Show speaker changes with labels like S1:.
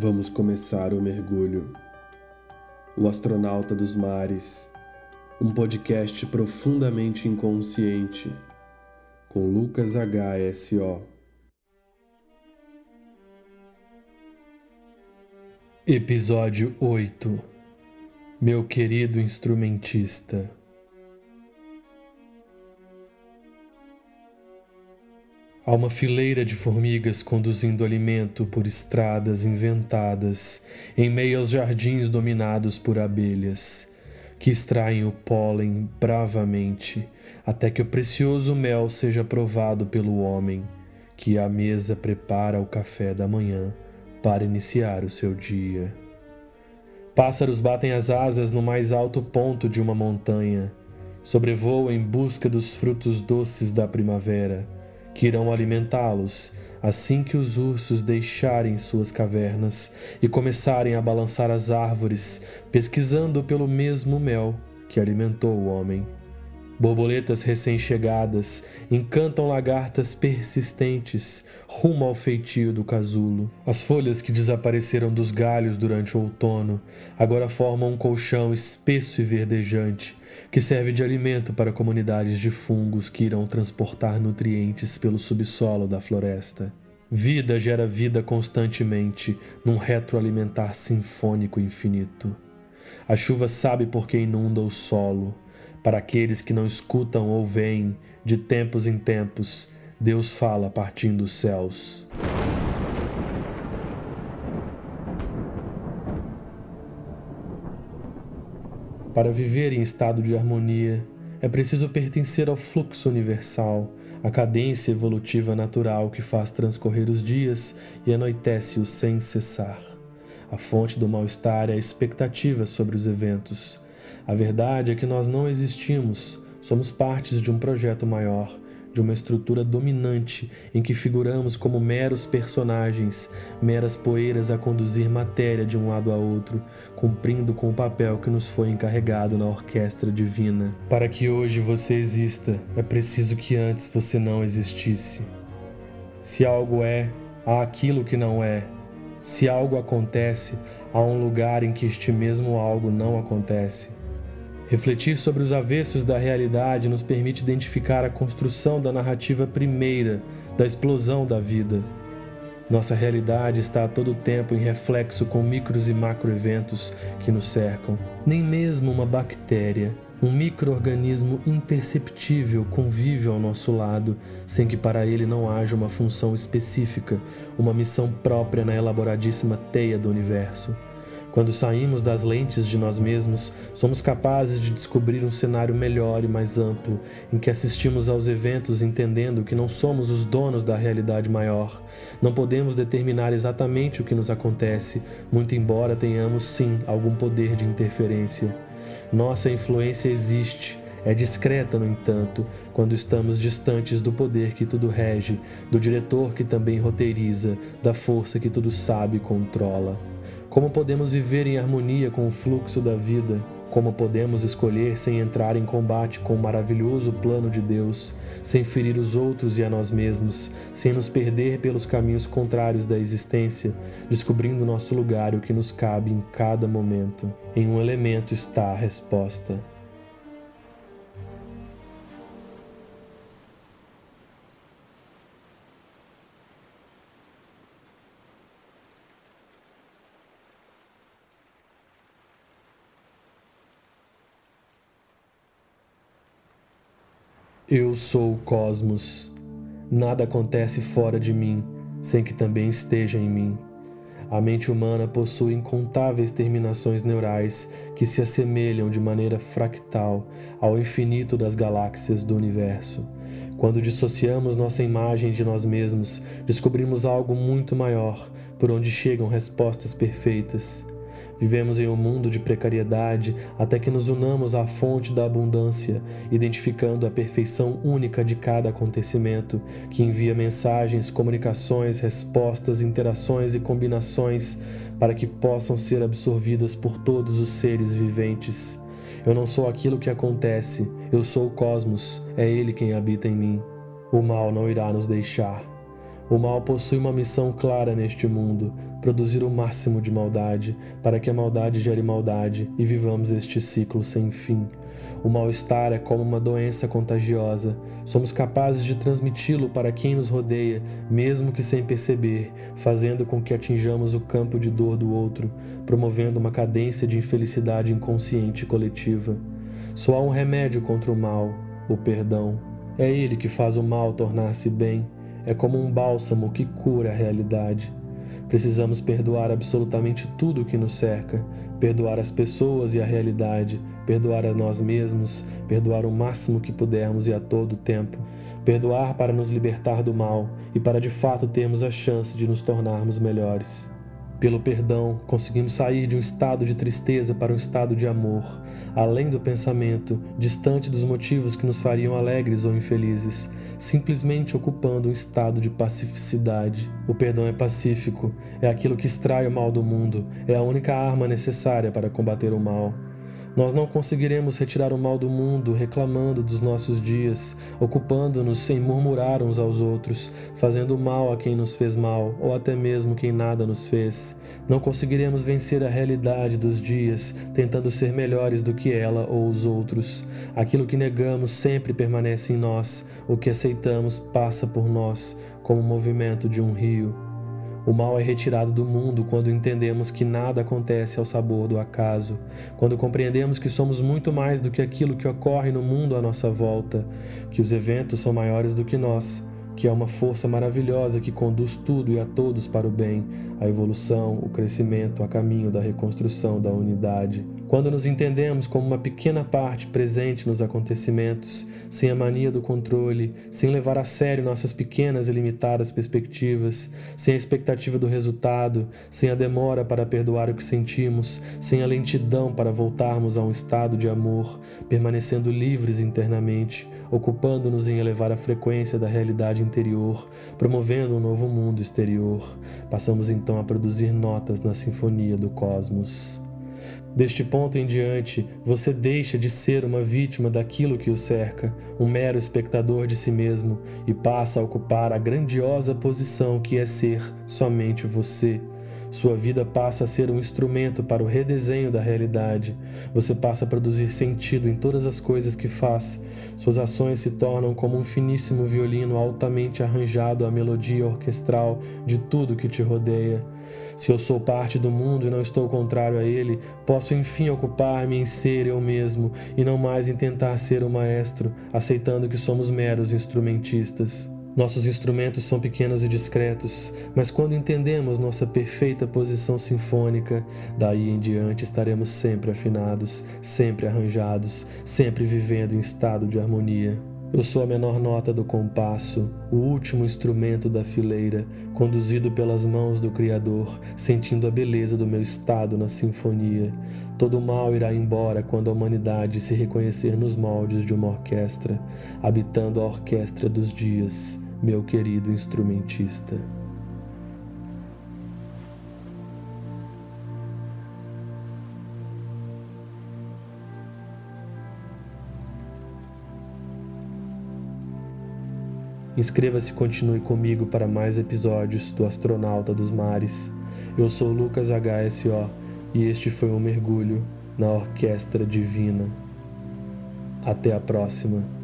S1: Vamos começar o mergulho. O Astronauta dos Mares, um podcast profundamente inconsciente, com Lucas HSO. Episódio 8 Meu querido instrumentista. Há uma fileira de formigas conduzindo alimento por estradas inventadas em meio aos jardins dominados por abelhas, que extraem o pólen bravamente até que o precioso mel seja provado pelo homem, que à mesa prepara o café da manhã para iniciar o seu dia. Pássaros batem as asas no mais alto ponto de uma montanha, sobrevoam em busca dos frutos doces da primavera que irão alimentá-los assim que os ursos deixarem suas cavernas e começarem a balançar as árvores, pesquisando pelo mesmo mel que alimentou o homem. Borboletas recém-chegadas encantam lagartas persistentes rumo ao feitio do casulo. As folhas que desapareceram dos galhos durante o outono agora formam um colchão espesso e verdejante que serve de alimento para comunidades de fungos que irão transportar nutrientes pelo subsolo da floresta. Vida gera vida constantemente num retroalimentar sinfônico infinito. A chuva sabe por que inunda o solo para aqueles que não escutam ou veem, de tempos em tempos, Deus fala partindo dos céus. Para viver em estado de harmonia, é preciso pertencer ao fluxo universal, à cadência evolutiva natural que faz transcorrer os dias e anoitece-os sem cessar. A fonte do mal-estar é a expectativa sobre os eventos, a verdade é que nós não existimos, somos partes de um projeto maior, de uma estrutura dominante em que figuramos como meros personagens, meras poeiras a conduzir matéria de um lado a outro, cumprindo com o papel que nos foi encarregado na orquestra divina. Para que hoje você exista, é preciso que antes você não existisse. Se algo é, há aquilo que não é. Se algo acontece, há um lugar em que este mesmo algo não acontece. Refletir sobre os avessos da realidade nos permite identificar a construção da narrativa primeira da explosão da vida. Nossa realidade está a todo tempo em reflexo com micros e macroeventos que nos cercam. Nem mesmo uma bactéria, um microorganismo imperceptível convive ao nosso lado, sem que para ele não haja uma função específica, uma missão própria na elaboradíssima teia do universo. Quando saímos das lentes de nós mesmos, somos capazes de descobrir um cenário melhor e mais amplo, em que assistimos aos eventos entendendo que não somos os donos da realidade maior. Não podemos determinar exatamente o que nos acontece, muito embora tenhamos sim algum poder de interferência. Nossa influência existe. É discreta, no entanto, quando estamos distantes do poder que tudo rege, do diretor que também roteiriza, da força que tudo sabe e controla. Como podemos viver em harmonia com o fluxo da vida? Como podemos escolher sem entrar em combate com o maravilhoso plano de Deus, sem ferir os outros e a nós mesmos, sem nos perder pelos caminhos contrários da existência, descobrindo nosso lugar e o que nos cabe em cada momento? Em um elemento está a resposta. Eu sou o cosmos. Nada acontece fora de mim sem que também esteja em mim. A mente humana possui incontáveis terminações neurais que se assemelham de maneira fractal ao infinito das galáxias do universo. Quando dissociamos nossa imagem de nós mesmos, descobrimos algo muito maior, por onde chegam respostas perfeitas. Vivemos em um mundo de precariedade até que nos unamos à fonte da abundância, identificando a perfeição única de cada acontecimento, que envia mensagens, comunicações, respostas, interações e combinações para que possam ser absorvidas por todos os seres viventes. Eu não sou aquilo que acontece, eu sou o cosmos, é ele quem habita em mim. O mal não irá nos deixar. O mal possui uma missão clara neste mundo: produzir o máximo de maldade, para que a maldade gere maldade e vivamos este ciclo sem fim. O mal-estar é como uma doença contagiosa. Somos capazes de transmiti-lo para quem nos rodeia, mesmo que sem perceber, fazendo com que atinjamos o campo de dor do outro, promovendo uma cadência de infelicidade inconsciente coletiva. Só há um remédio contra o mal: o perdão. É ele que faz o mal tornar-se bem. É como um bálsamo que cura a realidade. Precisamos perdoar absolutamente tudo o que nos cerca, perdoar as pessoas e a realidade, perdoar a nós mesmos, perdoar o máximo que pudermos e a todo tempo, perdoar para nos libertar do mal e para de fato termos a chance de nos tornarmos melhores. Pelo perdão, conseguimos sair de um estado de tristeza para um estado de amor, além do pensamento, distante dos motivos que nos fariam alegres ou infelizes, simplesmente ocupando um estado de pacificidade. O perdão é pacífico, é aquilo que extrai o mal do mundo, é a única arma necessária para combater o mal. Nós não conseguiremos retirar o mal do mundo reclamando dos nossos dias, ocupando-nos em murmurar uns aos outros, fazendo mal a quem nos fez mal ou até mesmo quem nada nos fez. Não conseguiremos vencer a realidade dos dias, tentando ser melhores do que ela ou os outros. Aquilo que negamos sempre permanece em nós, o que aceitamos passa por nós, como o movimento de um rio. O mal é retirado do mundo quando entendemos que nada acontece ao sabor do acaso, quando compreendemos que somos muito mais do que aquilo que ocorre no mundo à nossa volta, que os eventos são maiores do que nós que é uma força maravilhosa que conduz tudo e a todos para o bem, a evolução, o crescimento, a caminho da reconstrução da unidade. Quando nos entendemos como uma pequena parte presente nos acontecimentos, sem a mania do controle, sem levar a sério nossas pequenas e limitadas perspectivas, sem a expectativa do resultado, sem a demora para perdoar o que sentimos, sem a lentidão para voltarmos a um estado de amor, permanecendo livres internamente, ocupando-nos em elevar a frequência da realidade interior, promovendo um novo mundo exterior. Passamos então a produzir notas na sinfonia do cosmos. Deste ponto em diante, você deixa de ser uma vítima daquilo que o cerca, um mero espectador de si mesmo, e passa a ocupar a grandiosa posição que é ser somente você sua vida passa a ser um instrumento para o redesenho da realidade. Você passa a produzir sentido em todas as coisas que faz. Suas ações se tornam como um finíssimo violino altamente arranjado à melodia orquestral de tudo que te rodeia. Se eu sou parte do mundo e não estou contrário a ele, posso enfim ocupar-me em ser eu mesmo e não mais em tentar ser o maestro, aceitando que somos meros instrumentistas. Nossos instrumentos são pequenos e discretos, mas quando entendemos nossa perfeita posição sinfônica, daí em diante estaremos sempre afinados, sempre arranjados, sempre vivendo em estado de harmonia. Eu sou a menor nota do compasso, o último instrumento da fileira, conduzido pelas mãos do Criador, sentindo a beleza do meu estado na sinfonia. Todo mal irá embora quando a humanidade se reconhecer nos moldes de uma orquestra, habitando a orquestra dos dias, meu querido instrumentista. Inscreva-se e continue comigo para mais episódios do Astronauta dos Mares. Eu sou Lucas HSO e este foi um mergulho na Orquestra Divina. Até a próxima.